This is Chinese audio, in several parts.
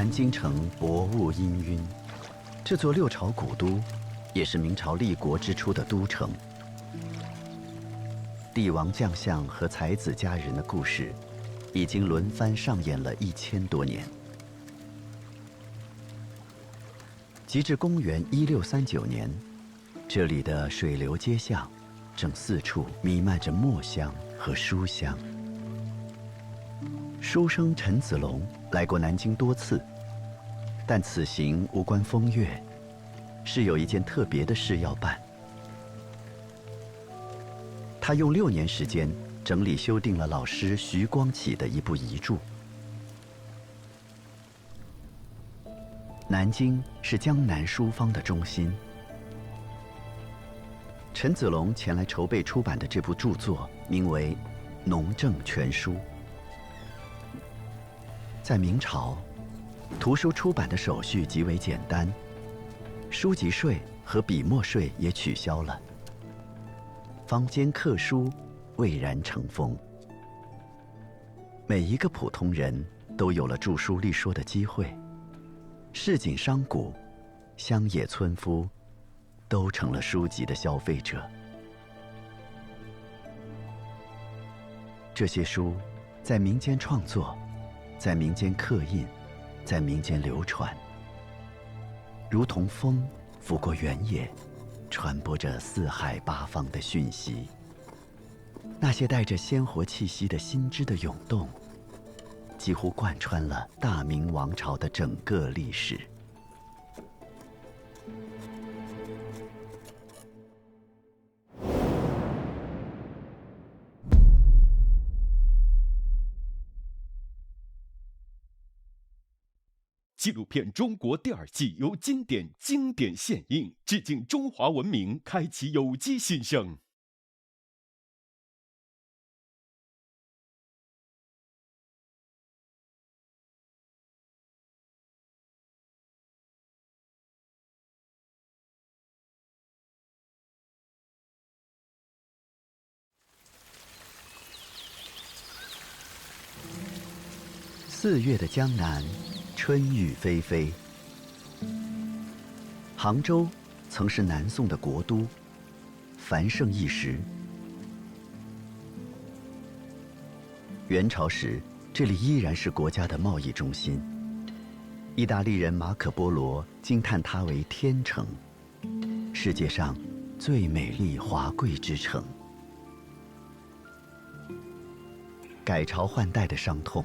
南京城薄雾氤氲，这座六朝古都，也是明朝立国之初的都城。帝王将相和才子佳人的故事，已经轮番上演了一千多年。及至公元一六三九年，这里的水流街巷，正四处弥漫着墨香和书香。书生陈子龙来过南京多次，但此行无关风月，是有一件特别的事要办。他用六年时间整理修订了老师徐光启的一部遗著。南京是江南书坊的中心，陈子龙前来筹备出版的这部著作，名为《农政全书》。在明朝，图书出版的手续极为简单，书籍税和笔墨税也取消了。坊间刻书蔚然成风，每一个普通人都有了著书立说的机会，市井商贾、乡野村夫，都成了书籍的消费者。这些书在民间创作。在民间刻印，在民间流传，如同风拂过原野，传播着四海八方的讯息。那些带着鲜活气息的心知的涌动，几乎贯穿了大明王朝的整个历史。纪录片《中国》第二季由经典经典献映，致敬中华文明，开启有机新生。四月的江南。春雨霏霏。杭州曾是南宋的国都，繁盛一时。元朝时，这里依然是国家的贸易中心。意大利人马可·波罗惊叹它为“天城”，世界上最美丽华贵之城。改朝换代的伤痛，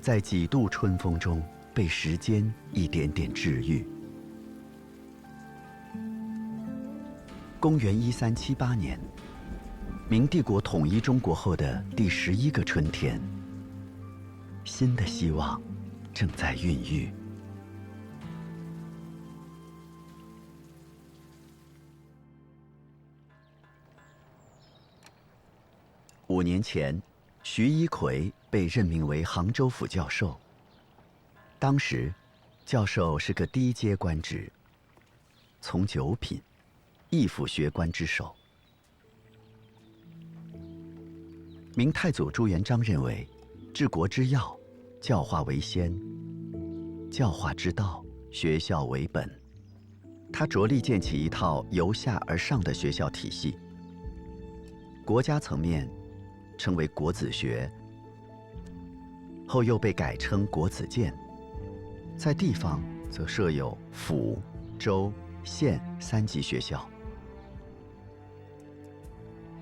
在几度春风中。被时间一点点治愈。公元一三七八年，明帝国统一中国后的第十一个春天，新的希望正在孕育。五年前，徐一奎被任命为杭州府教授。当时，教授是个低阶官职，从九品，义府学官之首。明太祖朱元璋认为，治国之要，教化为先；教化之道，学校为本。他着力建起一套由下而上的学校体系。国家层面，称为国子学，后又被改称国子监。在地方则设有府、州、县三级学校。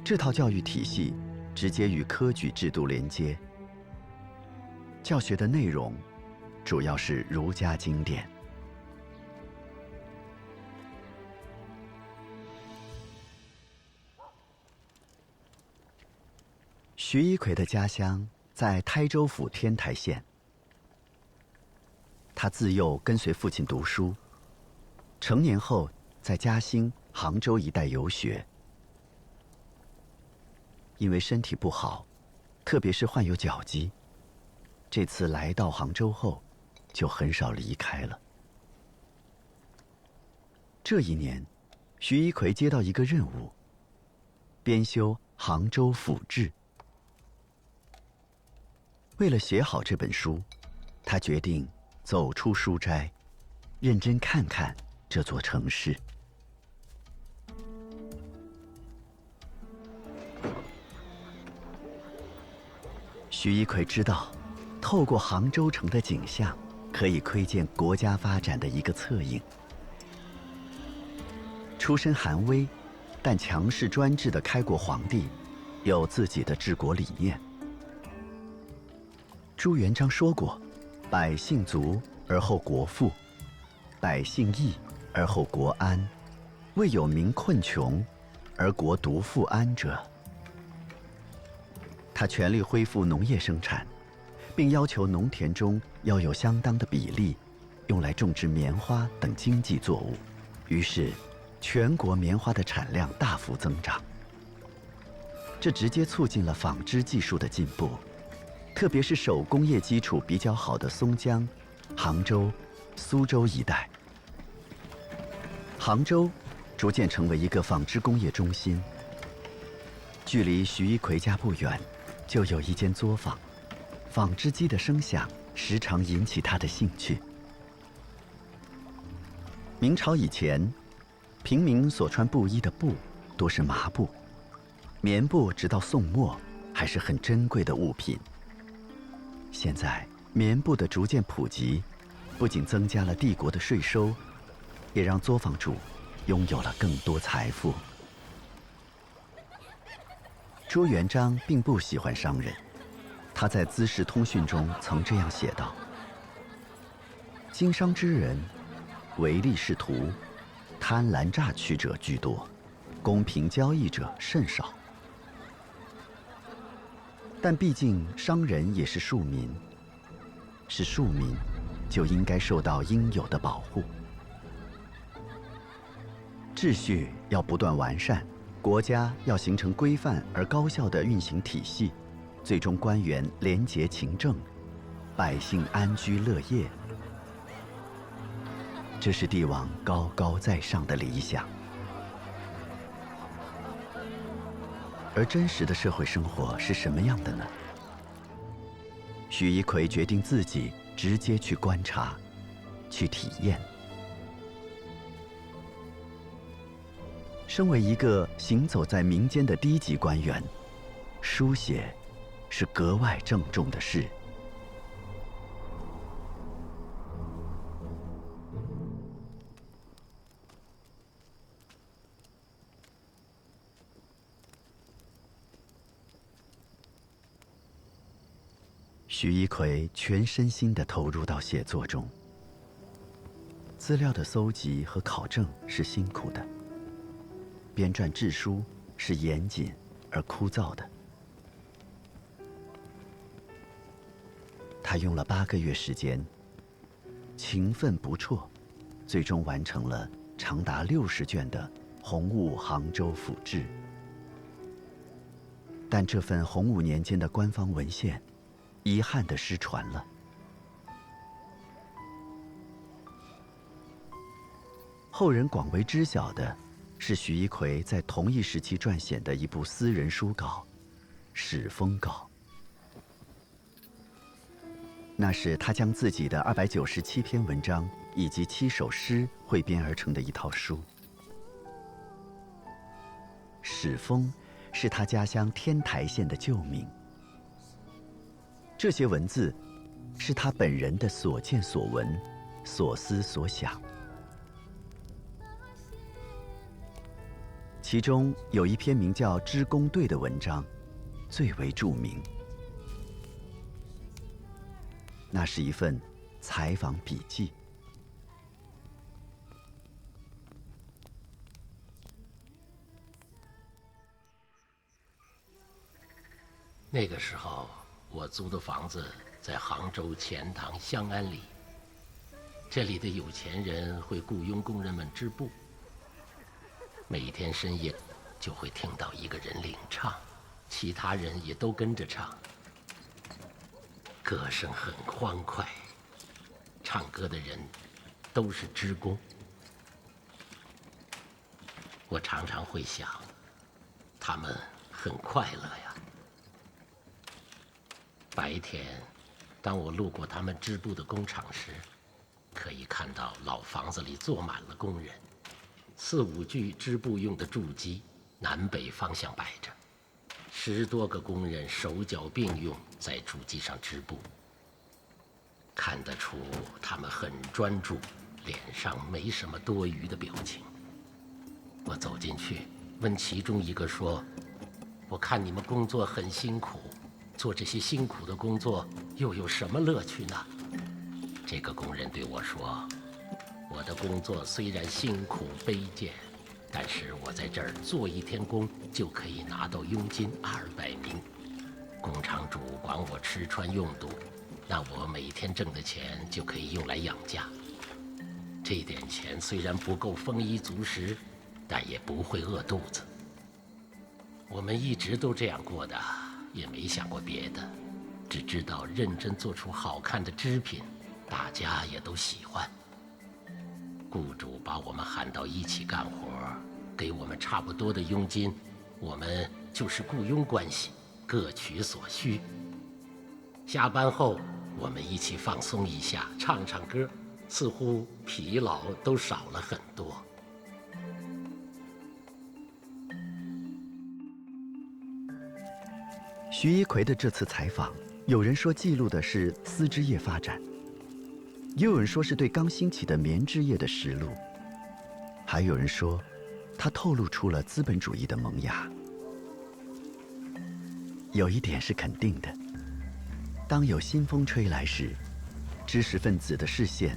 这套教育体系直接与科举制度连接，教学的内容主要是儒家经典。徐一奎的家乡在台州府天台县。他自幼跟随父亲读书，成年后在嘉兴、杭州一带游学。因为身体不好，特别是患有脚疾，这次来到杭州后，就很少离开了。这一年，徐一奎接到一个任务，编修《杭州府志》。为了写好这本书，他决定。走出书斋，认真看看这座城市。徐一奎知道，透过杭州城的景象，可以窥见国家发展的一个侧影。出身寒微，但强势专制的开国皇帝，有自己的治国理念。朱元璋说过：“百姓足而后国富，百姓义而后国安，未有民困穷而国独富安者。”他全力恢复农业生产，并要求农田中要有相当的比例用来种植棉花等经济作物。于是，全国棉花的产量大幅增长。这直接促进了纺织技术的进步，特别是手工业基础比较好的松江、杭州、苏州一带。杭州逐渐成为一个纺织工业中心。距离徐一奎家不远。就有一间作坊，纺织机的声响时常引起他的兴趣。明朝以前，平民所穿布衣的布多是麻布，棉布直到宋末还是很珍贵的物品。现在棉布的逐渐普及，不仅增加了帝国的税收，也让作坊主拥有了更多财富。朱元璋并不喜欢商人，他在《资治通讯》中曾这样写道：“经商之人，唯利是图、贪婪榨取者居多，公平交易者甚少。但毕竟商人也是庶民，是庶民，就应该受到应有的保护。秩序要不断完善。”国家要形成规范而高效的运行体系，最终官员廉洁勤政，百姓安居乐业，这是帝王高高在上的理想。而真实的社会生活是什么样的呢？许一奎决定自己直接去观察，去体验。身为一个行走在民间的低级官员，书写是格外郑重的事。徐一奎全身心的投入到写作中，资料的搜集和考证是辛苦的。编撰志书是严谨而枯燥的。他用了八个月时间，勤奋不辍，最终完成了长达六十卷的《洪武杭州府志》。但这份洪武年间的官方文献，遗憾的失传了。后人广为知晓的。是徐一奎在同一时期撰写的一部私人书稿《史风稿》。那是他将自己的二百九十七篇文章以及七首诗汇编而成的一套书。史风是他家乡天台县的旧名。这些文字，是他本人的所见所闻、所思所想。其中有一篇名叫《织工队》的文章，最为著名。那是一份采访笔记。那个时候，我租的房子在杭州钱塘香安里。这里的有钱人会雇佣工人们织布。每天深夜，就会听到一个人领唱，其他人也都跟着唱，歌声很欢快。唱歌的人都是织工。我常常会想，他们很快乐呀。白天，当我路过他们织布的工厂时，可以看到老房子里坐满了工人，四五具织布用的筑机南北方向摆着，十多个工人手脚并用在筑基上织布。看得出他们很专注，脸上没什么多余的表情。我走进去，问其中一个说：“我看你们工作很辛苦，做这些辛苦的工作又有什么乐趣呢？”这个工人对我说：“我的工作虽然辛苦卑贱，但是我在这儿做一天工就可以拿到佣金二百名，工厂主管我吃穿用度。”那我每天挣的钱就可以用来养家。这点钱虽然不够丰衣足食，但也不会饿肚子。我们一直都这样过的，也没想过别的，只知道认真做出好看的织品，大家也都喜欢。雇主把我们喊到一起干活，给我们差不多的佣金，我们就是雇佣关系，各取所需。下班后。我们一起放松一下，唱唱歌，似乎疲劳都少了很多。徐一奎的这次采访，有人说记录的是丝织业发展，也有人说是对刚兴起的棉织业的实录，还有人说，他透露出了资本主义的萌芽。有一点是肯定的。当有新风吹来时，知识分子的视线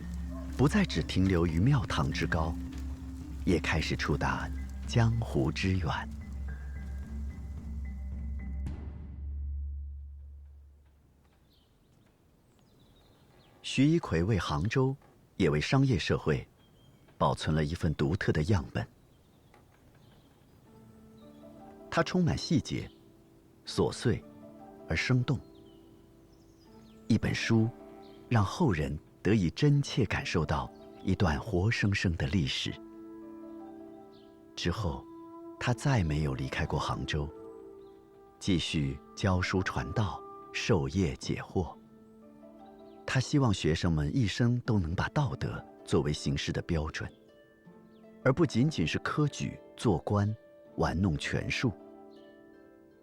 不再只停留于庙堂之高，也开始触达江湖之远。徐一奎为杭州，也为商业社会，保存了一份独特的样本。它充满细节，琐碎而生动。一本书，让后人得以真切感受到一段活生生的历史。之后，他再没有离开过杭州，继续教书传道、授业解惑。他希望学生们一生都能把道德作为行事的标准，而不仅仅是科举、做官、玩弄权术。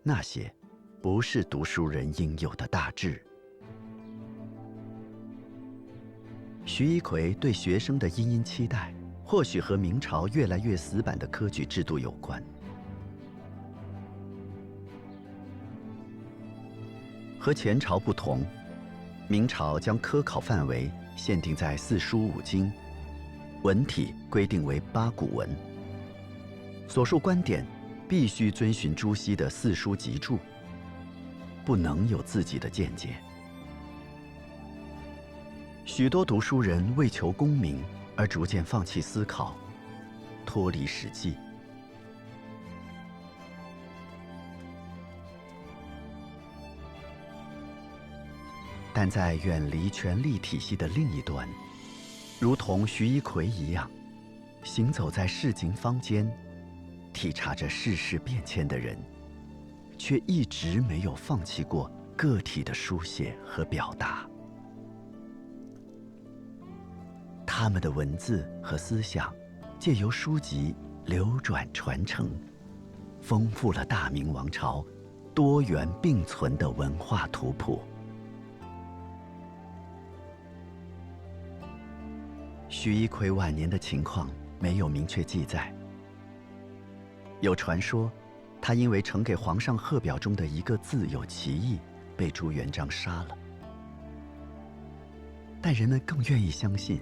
那些，不是读书人应有的大志。徐一奎对学生的殷殷期待，或许和明朝越来越死板的科举制度有关。和前朝不同，明朝将科考范围限定在四书五经，文体规定为八股文。所述观点必须遵循朱熹的四书集注，不能有自己的见解。许多读书人为求功名而逐渐放弃思考，脱离实际。但在远离权力体系的另一端，如同徐一奎一样，行走在市井坊间，体察着世事变迁的人，却一直没有放弃过个体的书写和表达。他们的文字和思想，借由书籍流转传承，丰富了大明王朝多元并存的文化图谱。徐一奎晚年的情况没有明确记载，有传说，他因为呈给皇上贺表中的一个字有歧义，被朱元璋杀了。但人们更愿意相信。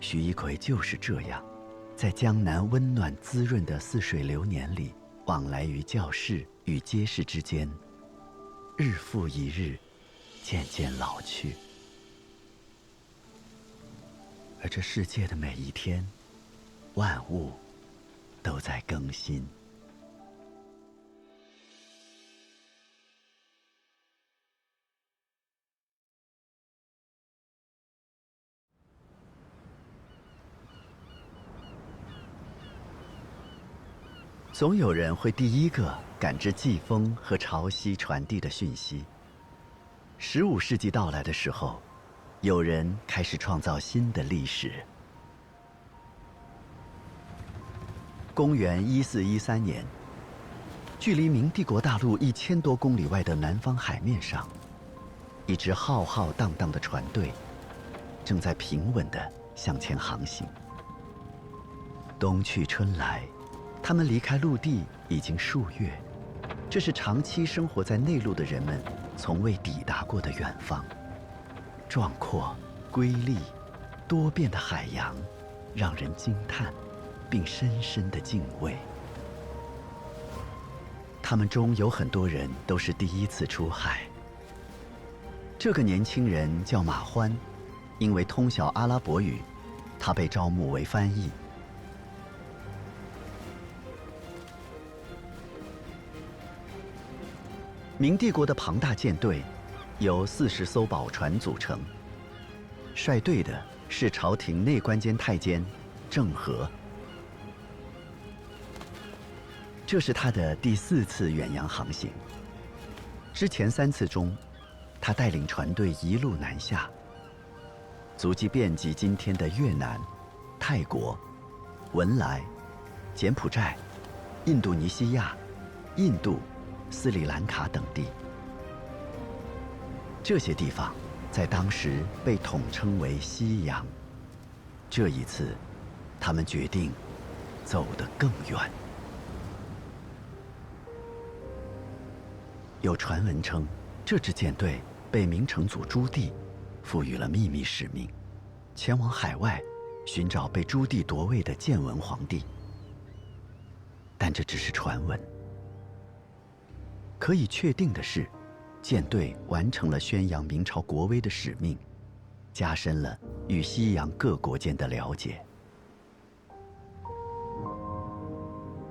徐一奎就是这样，在江南温暖滋润的似水流年里，往来于教室与街市之间，日复一日，渐渐老去。而这世界的每一天，万物都在更新。总有人会第一个感知季风和潮汐传递的讯息。十五世纪到来的时候，有人开始创造新的历史。公元一四一三年，距离明帝国大陆一千多公里外的南方海面上，一支浩浩荡荡的船队正在平稳地向前航行。冬去春来，他们离开陆地已经数月，这是长期生活在内陆的人们从未抵达过的远方。壮阔、瑰丽、多变的海洋，让人惊叹，并深深的敬畏。他们中有很多人都是第一次出海。这个年轻人叫马欢，因为通晓阿拉伯语，他被招募为翻译。明帝国的庞大舰队。由四十艘宝船组成，率队的是朝廷内官监太监郑和。这是他的第四次远洋航行。之前三次中，他带领船队一路南下，足迹遍及今天的越南、泰国、文莱、柬埔寨、印度尼西亚、印度、斯里兰卡等地。这些地方在当时被统称为西洋。这一次，他们决定走得更远。有传闻称，这支舰队被明成祖朱棣赋予了秘密使命，前往海外寻找被朱棣夺位的建文皇帝。但这只是传闻。可以确定的是。舰队完成了宣扬明朝国威的使命，加深了与西洋各国间的了解。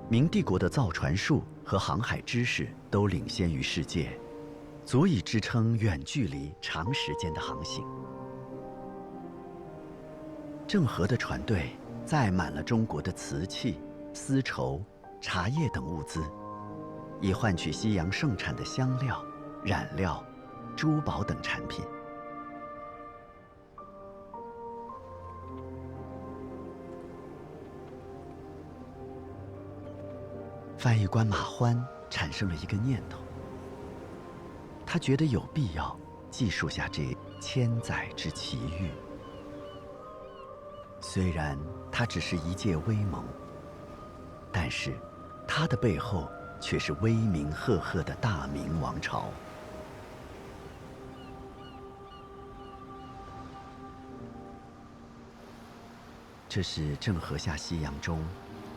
明帝国的造船术和航海知识都领先于世界，足以支撑远距离、长时间的航行。郑和的船队载满了中国的瓷器、丝绸、茶叶等物资，以换取西洋盛产的香料。染料、珠宝等产品。翻译官马欢产生了一个念头，他觉得有必要记述下这千载之奇遇。虽然它只是一介微盟，但是它的背后却是威名赫赫的大明王朝。这是郑和下西洋中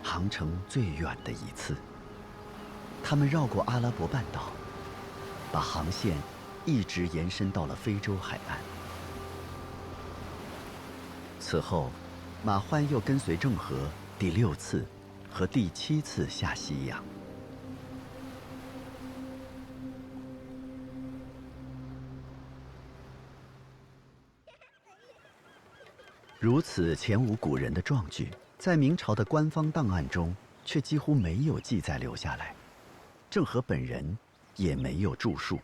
航程最远的一次。他们绕过阿拉伯半岛，把航线一直延伸到了非洲海岸。此后，马欢又跟随郑和第六次和第七次下西洋。如此前无古人的壮举，在明朝的官方档案中却几乎没有记载留下来，郑和本人也没有著述。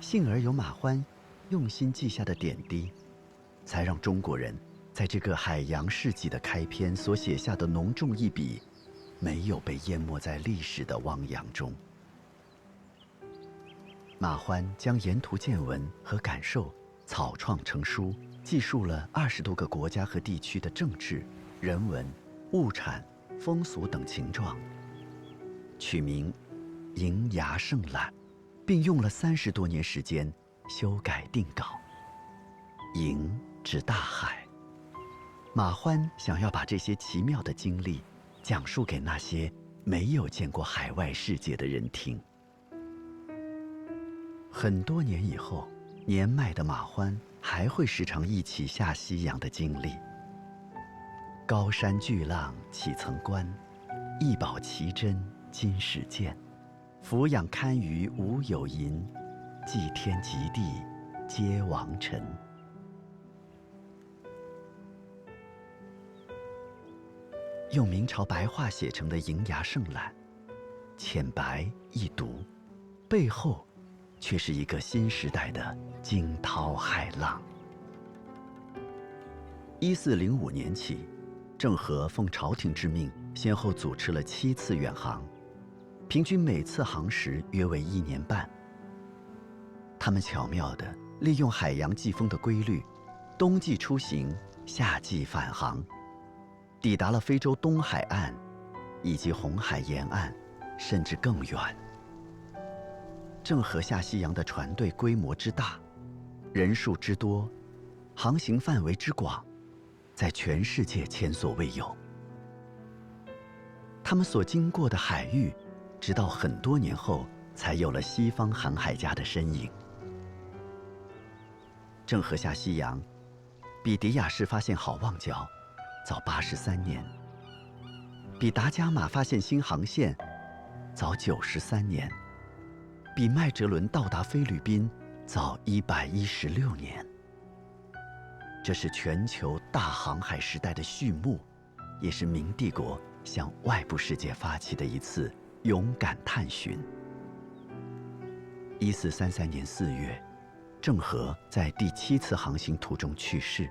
幸而有马欢用心记下的点滴，才让中国人在这个海洋世纪的开篇所写下的浓重一笔，没有被淹没在历史的汪洋中。马欢将沿途见闻和感受草创成书。记述了二十多个国家和地区的政治、人文、物产、风俗等情状，取名《银牙胜览》，并用了三十多年时间修改定稿。银指大海，马欢想要把这些奇妙的经历讲述给那些没有见过海外世界的人听。很多年以后，年迈的马欢。还会时常一起下西洋的经历。高山巨浪岂曾关，一宝奇珍今始见。俯仰堪舆无有垠，祭天及地皆王臣。用明朝白话写成的《银牙圣览》，浅白易读，背后却是一个新时代的惊涛骇浪。一四零五年起，郑和奉朝廷之命，先后组织了七次远航，平均每次航时约为一年半。他们巧妙地利用海洋季风的规律，冬季出行，夏季返航，抵达了非洲东海岸，以及红海沿岸，甚至更远。郑和下西洋的船队规模之大，人数之多，航行范围之广。在全世界前所未有。他们所经过的海域，直到很多年后才有了西方航海家的身影。郑和下西洋，比迪亚士发现好望角早八十三年，比达伽马发现新航线早九十三年，比麦哲伦到达菲律宾早一百一十六年。这是全球大航海时代的序幕，也是明帝国向外部世界发起的一次勇敢探寻。一四三三年四月，郑和在第七次航行途中去世，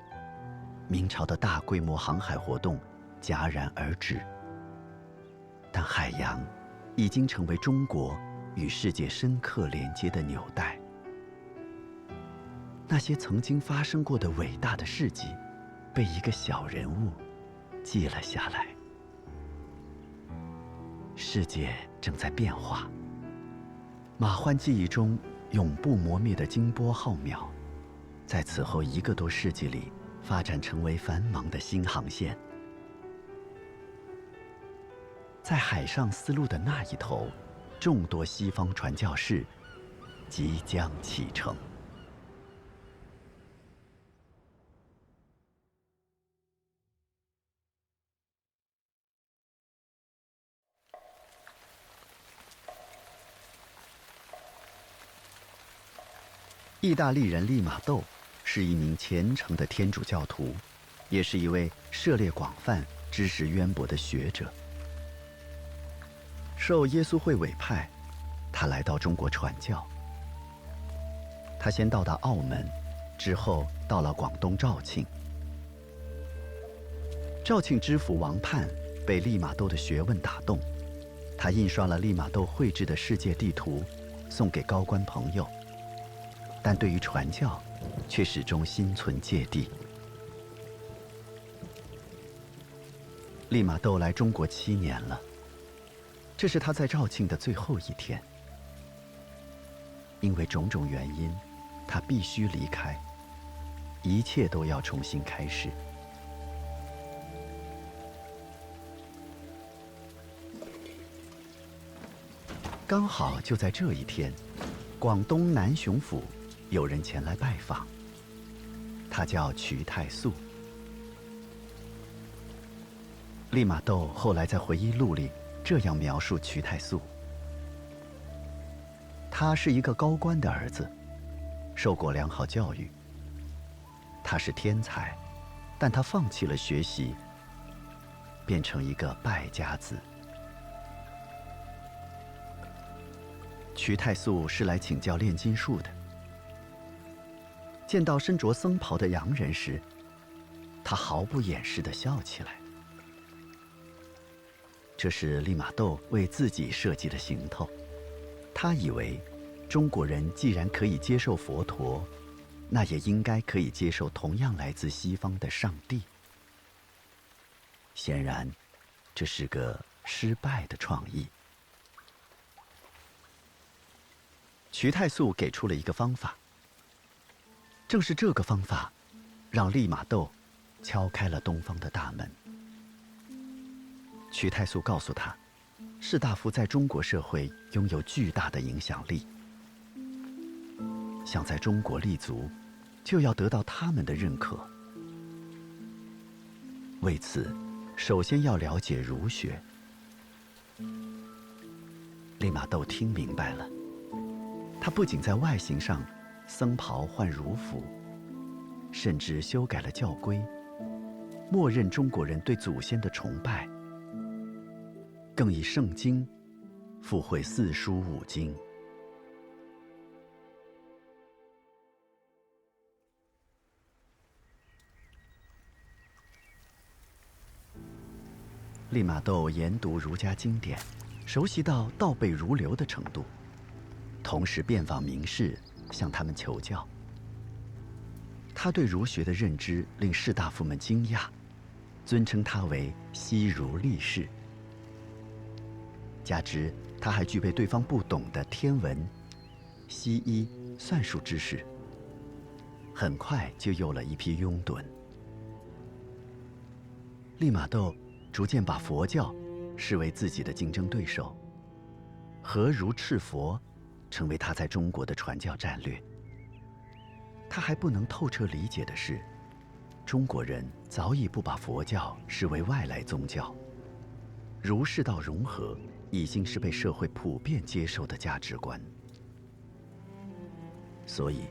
明朝的大规模航海活动戛然而止。但海洋已经成为中国与世界深刻连接的纽带。那些曾经发生过的伟大的事迹，被一个小人物记了下来。世界正在变化。马焕记忆中永不磨灭的金波浩渺，在此后一个多世纪里发展成为繁忙的新航线。在海上丝路的那一头，众多西方传教士即将启程。意大利人利玛窦是一名虔诚的天主教徒，也是一位涉猎广泛、知识渊博的学者。受耶稣会委派，他来到中国传教。他先到达澳门，之后到了广东肇庆。肇庆知府王盼被利玛窦的学问打动，他印刷了利玛窦绘制的世界地图，送给高官朋友。但对于传教，却始终心存芥蒂。利玛窦来中国七年了，这是他在肇庆的最后一天。因为种种原因，他必须离开，一切都要重新开始。刚好就在这一天，广东南雄府。有人前来拜访，他叫瞿太素。利玛窦后来在回忆录里这样描述瞿太素：他是一个高官的儿子，受过良好教育。他是天才，但他放弃了学习，变成一个败家子。瞿太素是来请教炼金术的。见到身着僧袍的洋人时，他毫不掩饰地笑起来。这是利玛窦为自己设计的行头。他以为，中国人既然可以接受佛陀，那也应该可以接受同样来自西方的上帝。显然，这是个失败的创意。徐太素给出了一个方法。正是这个方法，让利玛窦敲开了东方的大门。瞿太素告诉他，士大夫在中国社会拥有巨大的影响力，想在中国立足，就要得到他们的认可。为此，首先要了解儒学。利玛窦听明白了，他不仅在外形上。僧袍换儒服，甚至修改了教规，默认中国人对祖先的崇拜，正以圣经附会四书五经。利玛窦研读儒家经典，熟悉到倒背如流的程度，同时遍访名士，向他们求教。他对儒学的认知令士大夫们惊讶，尊称他为西儒力士。加之他还具备对方不懂的天文、西医、算术知识，很快就有了一批拥趸。利玛窦逐渐把佛教视为自己的竞争对手，和儒赤佛成为他在中国的传教战略。他还不能透彻理解的是，中国人早已不把佛教视为外来宗教，儒释道融合已经是被社会普遍接受的价值观。所以，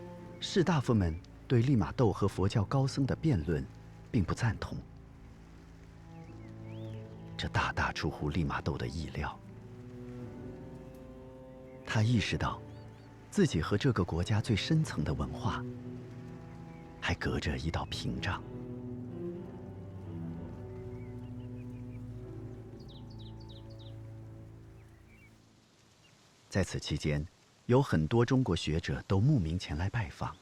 士大夫们对利玛窦和佛教高僧的辩论，并不赞同。这大大出乎利玛窦的意料。他意识到，自己和这个国家最深层的文化。还隔着一道屏障。在此期间，有很多中国学者都慕名前来拜访。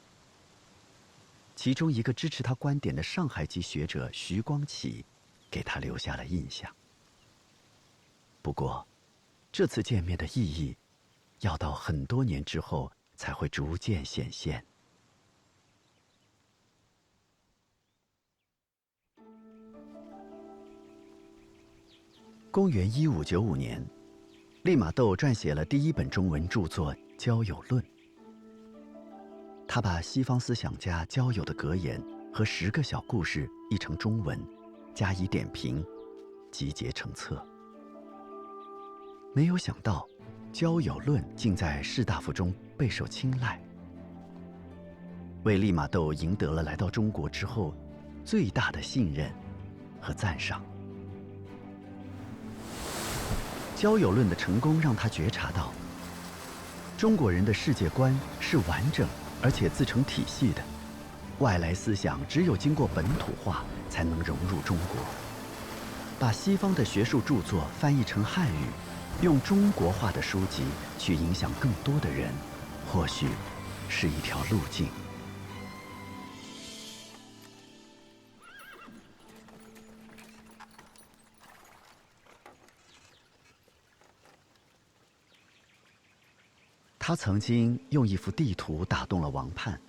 其中一个支持他观点的上海籍学者徐光启，给他留下了印象。不过，这次见面的意义，要到很多年之后才会逐渐显现。公元一五九五年，利玛窦撰写了第一本中文著作《交友论》。他把西方思想家交友的格言和十个小故事译成中文，加以点评，集结成册。没有想到，《交友论》竟在士大夫中备受青睐，为利玛窦赢得了来到中国之后最大的信任和赞赏。交友论的成功让他觉察到，中国人的世界观是完整而且自成体系的，外来思想只有经过本土化才能融入中国。把西方的学术著作翻译成汉语，用中国化的书籍去影响更多的人，或许是一条路径。他曾经用一幅地图打动了王盼，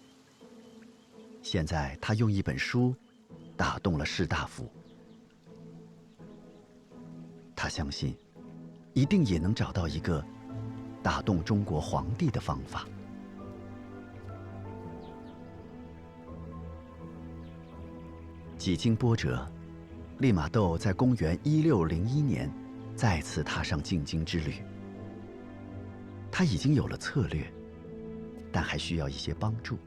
现在他用一本书打动了士大夫。他相信，一定也能找到一个打动中国皇帝的方法。几经波折，利玛窦在公元一六零一年再次踏上进京之旅。他已经有了策略，但还需要一些帮助。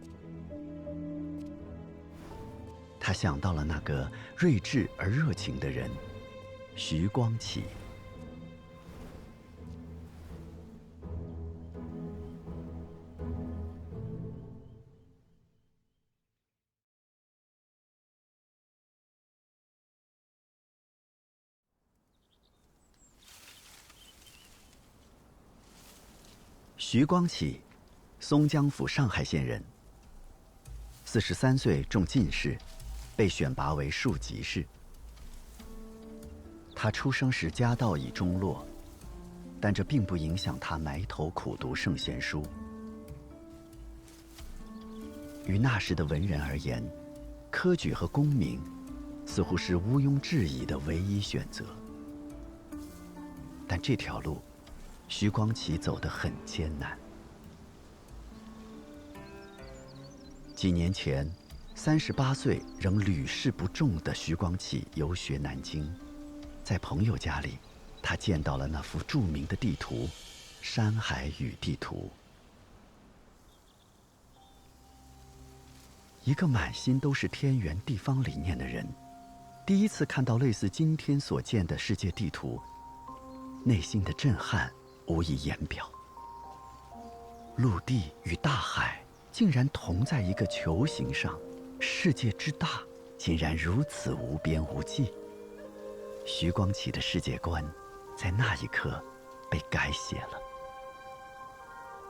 他想到了那个睿智而热情的人——徐光启。徐光启，松江府上海县人。四十三岁中进士，被选拔为庶吉士。他出生时家道已中落，但这并不影响他埋头苦读圣贤书。于那时的文人而言，科举和功名似乎是毋庸置疑的唯一选择。但这条路。徐光启走得很艰难。几年前，三十八岁仍屡试不中的徐光启游学南京，在朋友家里，他见到了那幅著名的地图《山海与地图》。一个满心都是天圆地方理念的人，第一次看到类似今天所见的世界地图，内心的震撼。无以言表。陆地与大海竟然同在一个球形上，世界之大竟然如此无边无际。徐光启的世界观，在那一刻被改写了。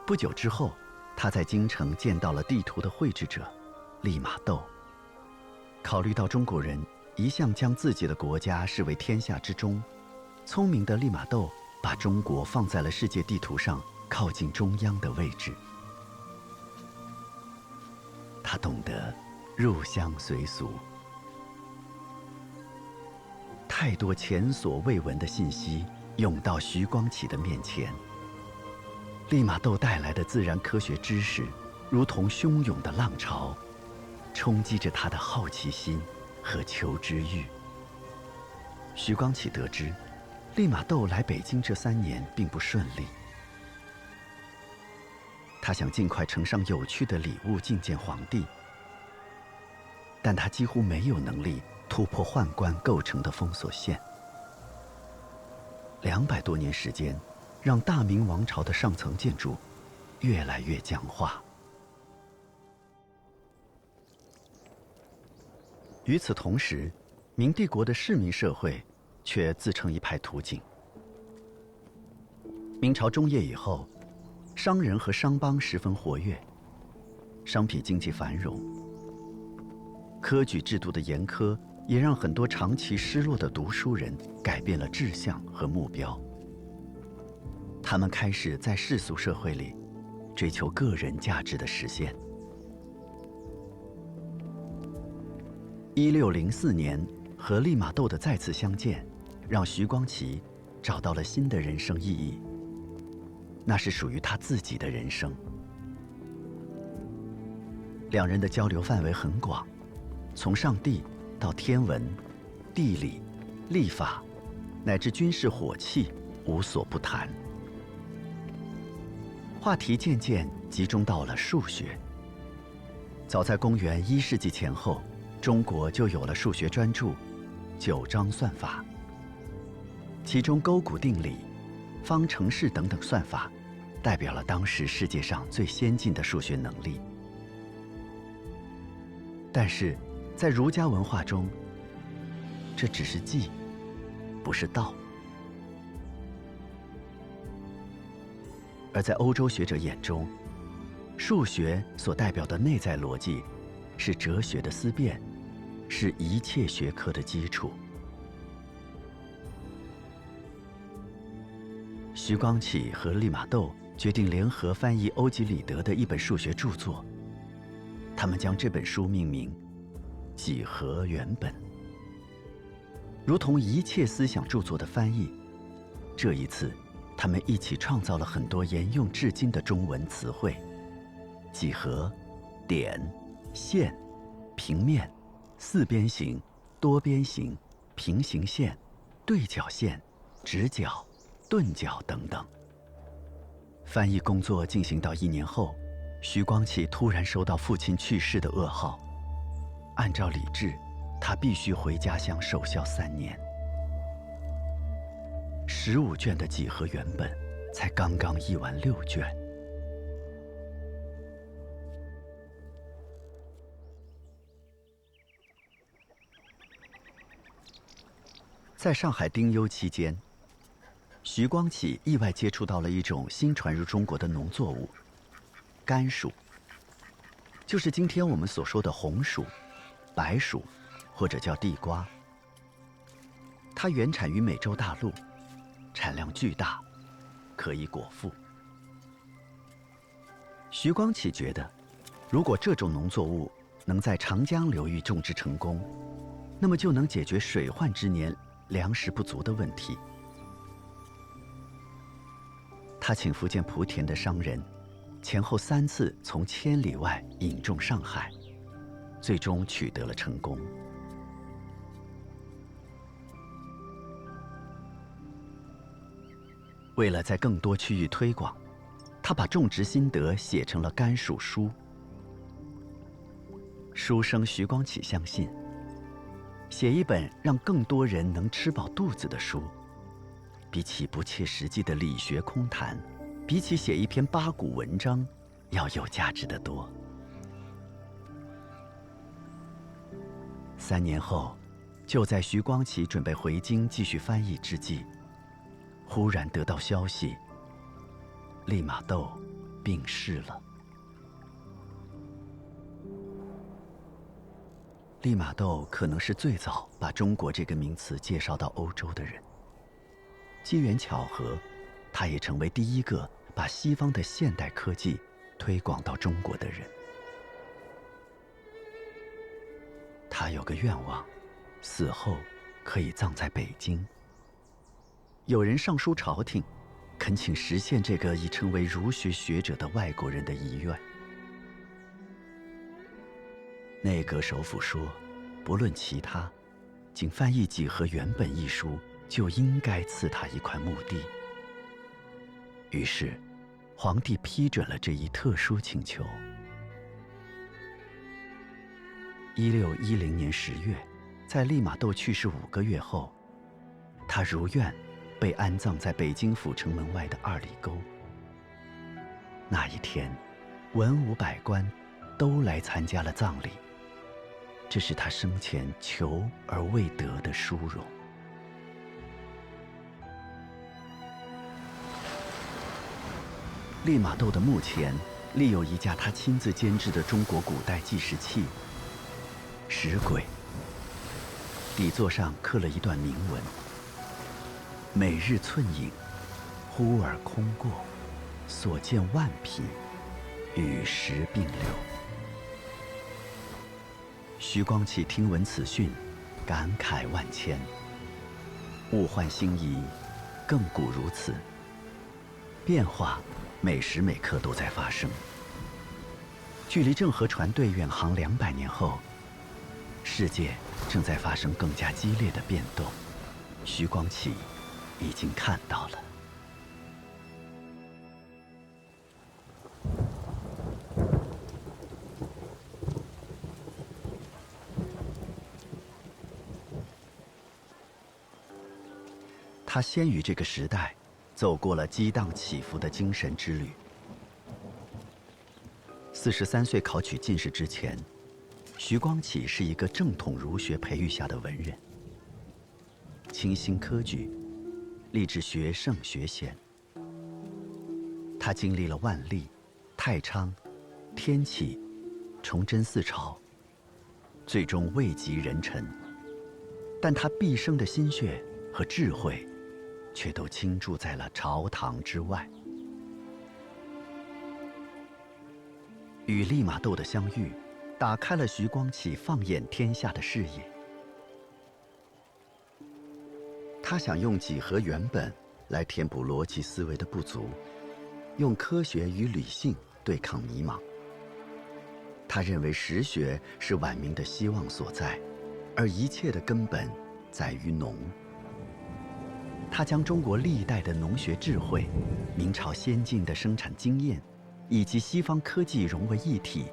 不久之后，他在京城见到了地图的绘制者利玛窦。考虑到中国人一向将自己的国家视为天下之中，聪明的利玛窦把中国放在了世界地图上靠近中央的位置。他懂得入乡随俗。太多前所未闻的信息涌到徐光启的面前。利玛窦带来的自然科学知识，如同汹涌的浪潮，冲击着他的好奇心和求知欲。徐光启得知，利玛窦来北京这三年并不顺利。他想尽快呈上有趣的礼物觐见皇帝，但他几乎没有能力。突破宦官构成的封锁线，两百多年时间，让大明王朝的上层建筑越来越僵化。与此同时，明帝国的市民社会却自成一派图景。明朝中叶以后，商人和商帮十分活跃，商品经济繁荣，科举制度的严苛。也让很多长期失落的读书人改变了志向和目标。他们开始在世俗社会里追求个人价值的实现。一六零四年和利玛窦的再次相见，让徐光启找到了新的人生意义。那是属于他自己的人生。两人的交流范围很广，从上帝。到天文、地理、历法，乃至军事火器，无所不谈。话题渐渐集中到了数学。早在公元一世纪前后，中国就有了数学专著《九章算法》，其中勾股定理、方程式等等算法，代表了当时世界上最先进的数学能力。但是。在儒家文化中，这只是技，不是道；而在欧洲学者眼中，数学所代表的内在逻辑，是哲学的思辨，是一切学科的基础。徐光启和利玛窦决定联合翻译欧几里得的一本数学著作，他们将这本书命名。几何原本，如同一切思想著作的翻译，这一次，他们一起创造了很多沿用至今的中文词汇：几何、点、线、平面、四边形、多边形、平行线、对角线、直角、钝角等等。翻译工作进行到一年后，徐光启突然收到父亲去世的噩耗。按照礼制，他必须回家乡守孝三年。十五卷的几何原本，才刚刚译完六卷。在上海丁忧期间，徐光启意外接触到了一种新传入中国的农作物——甘薯，就是今天我们所说的红薯。白薯，或者叫地瓜，它原产于美洲大陆，产量巨大，可以果腹。徐光启觉得，如果这种农作物能在长江流域种植成功，那么就能解决水患之年粮食不足的问题。他请福建莆田的商人，前后三次从千里外引种上海。最终取得了成功。为了在更多区域推广，他把种植心得写成了《甘薯书》。书生徐光启相信，写一本让更多人能吃饱肚子的书，比起不切实际的理学空谈，比起写一篇八股文章，要有价值的多。三年后，就在徐光启准备回京继续翻译之际，忽然得到消息，利玛窦病逝了。利玛窦可能是最早把中国这个名词介绍到欧洲的人。机缘巧合，他也成为第一个把西方的现代科技推广到中国的人。他有个愿望，死后可以葬在北京。有人上书朝廷，恳请实现这个已成为儒学学者的外国人的遗愿。内阁首辅说：“不论其他，仅翻译《几何原本》一书，就应该赐他一块墓地。”于是，皇帝批准了这一特殊请求。一六一零年十月，在利玛窦去世五个月后，他如愿被安葬在北京府城门外的二里沟。那一天，文武百官都来参加了葬礼。这是他生前求而未得的殊荣。利玛窦的墓前立有一架他亲自监制的中国古代计时器——石轨。底座上刻了一段铭文：“每日寸影，忽而空过，所见万品，与时并流。”徐光启听闻此讯，感慨万千。物换星移，亘古如此。变化每时每刻都在发生。距离郑和船队远航两百年后，世界正在发生更加激烈的变动。徐光启已经看到了。他先于这个时代，走过了激荡起伏的精神之旅。四十三岁考取进士之前，徐光启是一个正统儒学培育下的文人，清新科举，立志学圣学贤。他经历了万历、太昌、天启、崇祯四朝，最终位极人臣。但他毕生的心血和智慧。却都倾注在了朝堂之外。与利玛窦的相遇，打开了徐光启放眼天下的视野。他想用几何原本来填补逻辑思维的不足，用科学与理性对抗迷茫。他认为实学是晚明的希望所在，而一切的根本在于农。他将中国历代的农学智慧、明朝先进的生产经验，以及西方科技融为一体，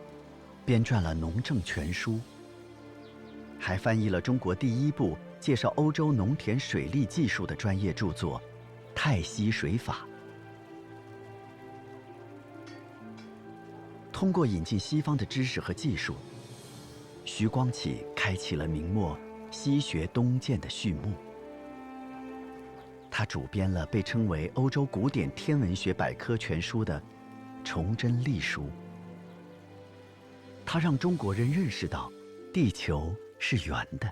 编撰了《农政全书》，还翻译了中国第一部介绍欧洲农田水利技术的专业著作《泰西水法》。通过引进西方的知识和技术，徐光启开启了明末西学东渐的序幕。他主编了被称为欧洲古典天文学百科全书的《崇祯历书》。他让中国人认识到，地球是圆的，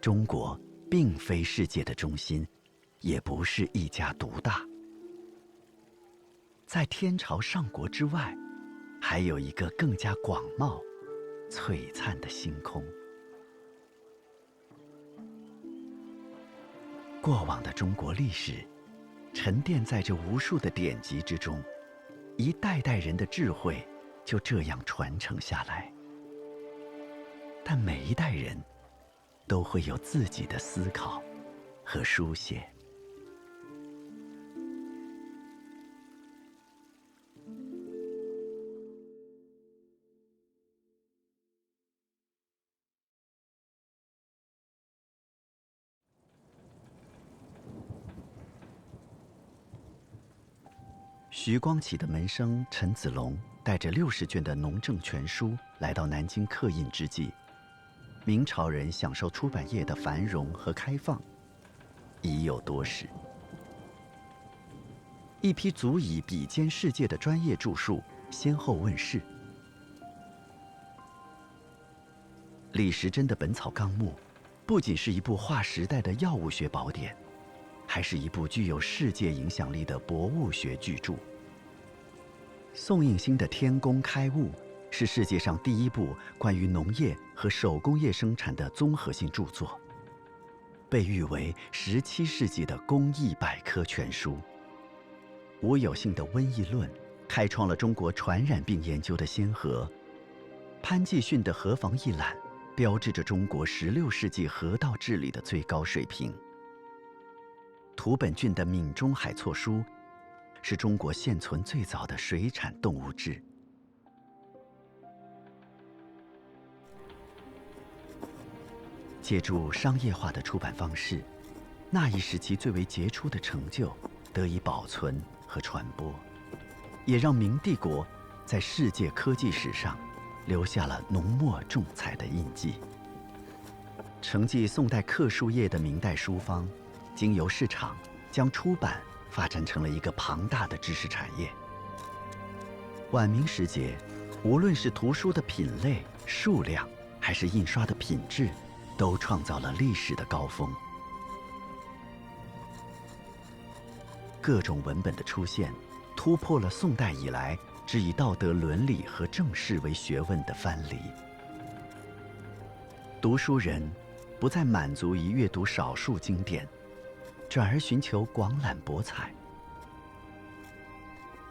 中国并非世界的中心，也不是一家独大。在天朝上国之外，还有一个更加广袤、璀璨的星空。过往的中国历史，沉淀在这无数的典籍之中，一代代人的智慧就这样传承下来。但每一代人，都会有自己的思考和书写。徐光启的门生陈子龙带着六十卷的《农政全书》来到南京刻印之际，明朝人享受出版业的繁荣和开放，已有多时。一批足以比肩世界的专业著述先后问世。李时珍的《本草纲目》，不仅是一部划时代的药物学宝典，还是一部具有世界影响力的博物学巨著。宋应星的《天工开物》是世界上第一部关于农业和手工业生产的综合性著作，被誉为17世纪的工艺百科全书。吴有幸的《瘟疫论》开创了中国传染病研究的先河，潘继训的《河防一览》标志着中国16世纪河道治理的最高水平。图本郡的《闽中海错书》是中国现存最早的水产动物志。借助商业化的出版方式，那一时期最为杰出的成就得以保存。和传播，也让明帝国在世界科技史上留下了浓墨重彩的印记。承继宋代刻书业的明代书坊，经由市场将出版发展成了一个庞大的知识产业。晚明时节，无论是图书的品类、数量，还是印刷的品质，都创造了历史的高峰。各种文本的出现，突破了宋代以来只以道德伦理和正事为学问的藩篱。读书人不再满足于阅读少数经典，转而寻求广览博采。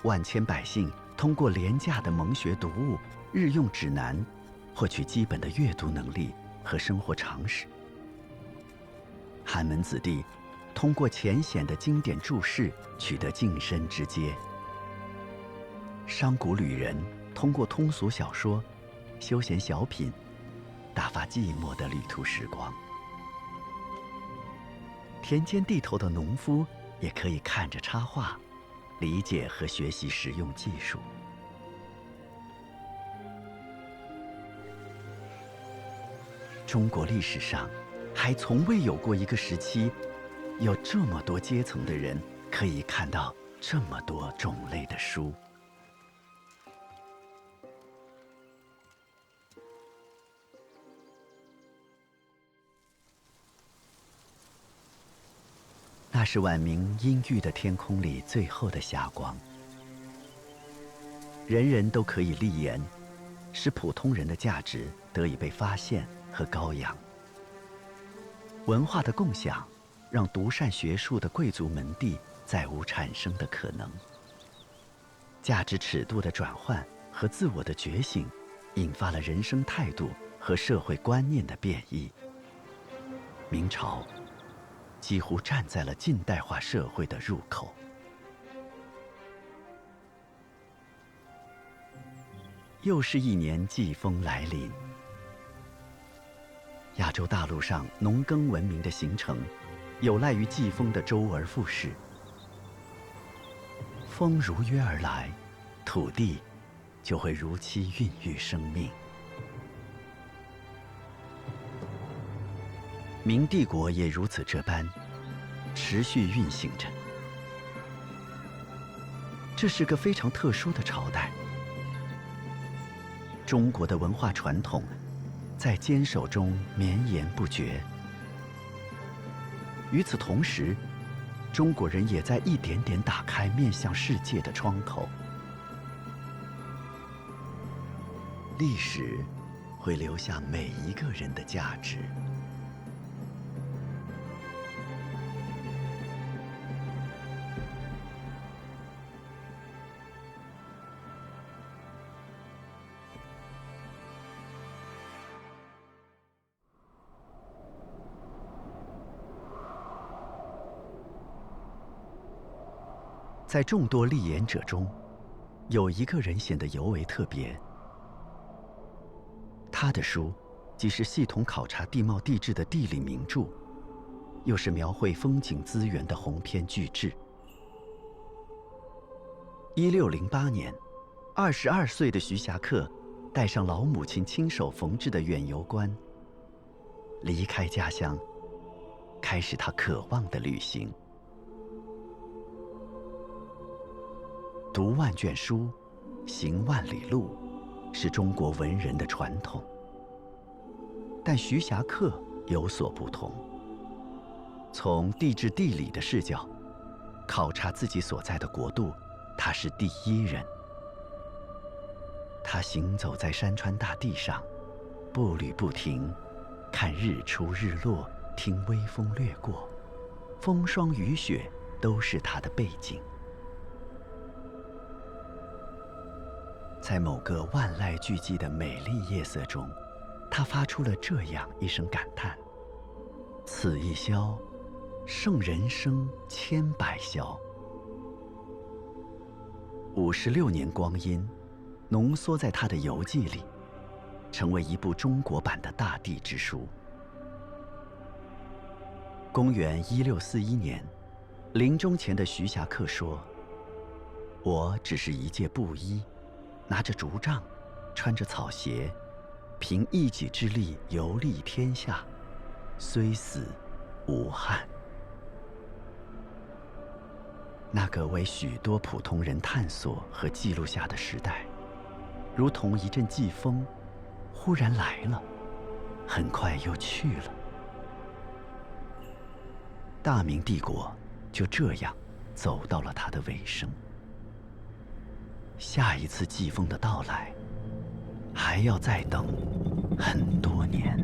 万千百姓通过廉价的蒙学读物、日用指南，获取基本的阅读能力和生活常识。寒门子弟。通过浅显的经典注释取得晋升之阶，商贾旅人通过通俗小说、休闲小品，打发寂寞的旅途时光。田间地头的农夫也可以看着插画，理解和学习实用技术。中国历史上，还从未有过一个时期。有这么多阶层的人可以看到这么多种类的书。那是晚明阴郁的天空里最后的霞光。人人都可以立言，使普通人的价值得以被发现和高扬。文化的共享。让独善学术的贵族门第再无产生的可能。价值尺度的转换和自我的觉醒，引发了人生态度和社会观念的变异。明朝几乎站在了近代化社会的入口。又是一年季风来临，亚洲大陆上农耕文明的形成。有赖于季风的周而复始，风如约而来，土地就会如期孕育生命。明帝国也如此这般，持续运行着。这是个非常特殊的朝代，中国的文化传统在坚守中绵延不绝。与此同时，中国人也在一点点打开面向世界的窗口。历史会留下每一个人的价值。在众多立言者中，有一个人显得尤为特别。他的书既是系统考察地貌地质的地理名著，又是描绘风景资源的鸿篇巨制。一六零八年，二十二岁的徐霞客带上老母亲亲手缝制的远游棺，离开家乡，开始他渴望的旅行。读万卷书，行万里路，是中国文人的传统。但徐霞客有所不同。从地质地理的视角，考察自己所在的国度，他是第一人。他行走在山川大地上，步履不停，看日出日落，听微风掠过，风霜雨雪都是他的背景。在某个万籁俱寂的美丽夜色中，他发出了这样一声感叹：“此一宵，胜人生千百宵。”五十六年光阴，浓缩在他的游记里，成为一部中国版的《大地之书》。公元一六四一年，临终前的徐霞客说：“我只是一介布衣。”拿着竹杖，穿着草鞋，凭一己之力游历天下，虽死无憾。那个为许多普通人探索和记录下的时代，如同一阵季风，忽然来了，很快又去了。大明帝国就这样走到了它的尾声。下一次季风的到来，还要再等很多年。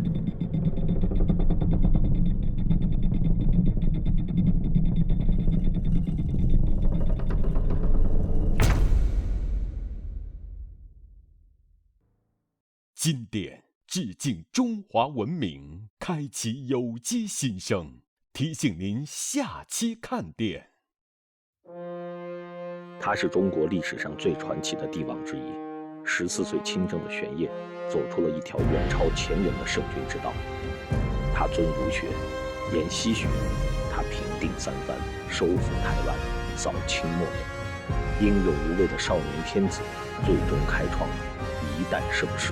经典致敬中华文明，开启有机新生，提醒您下期看点。他是中国历史上最传奇的帝王之一。十四岁亲政的玄烨，走出了一条远超前人的圣君之道。他尊儒学，严西学，他平定三藩，收复台湾，扫清末尾，英勇无畏的少年天子，最终开创了一代盛世。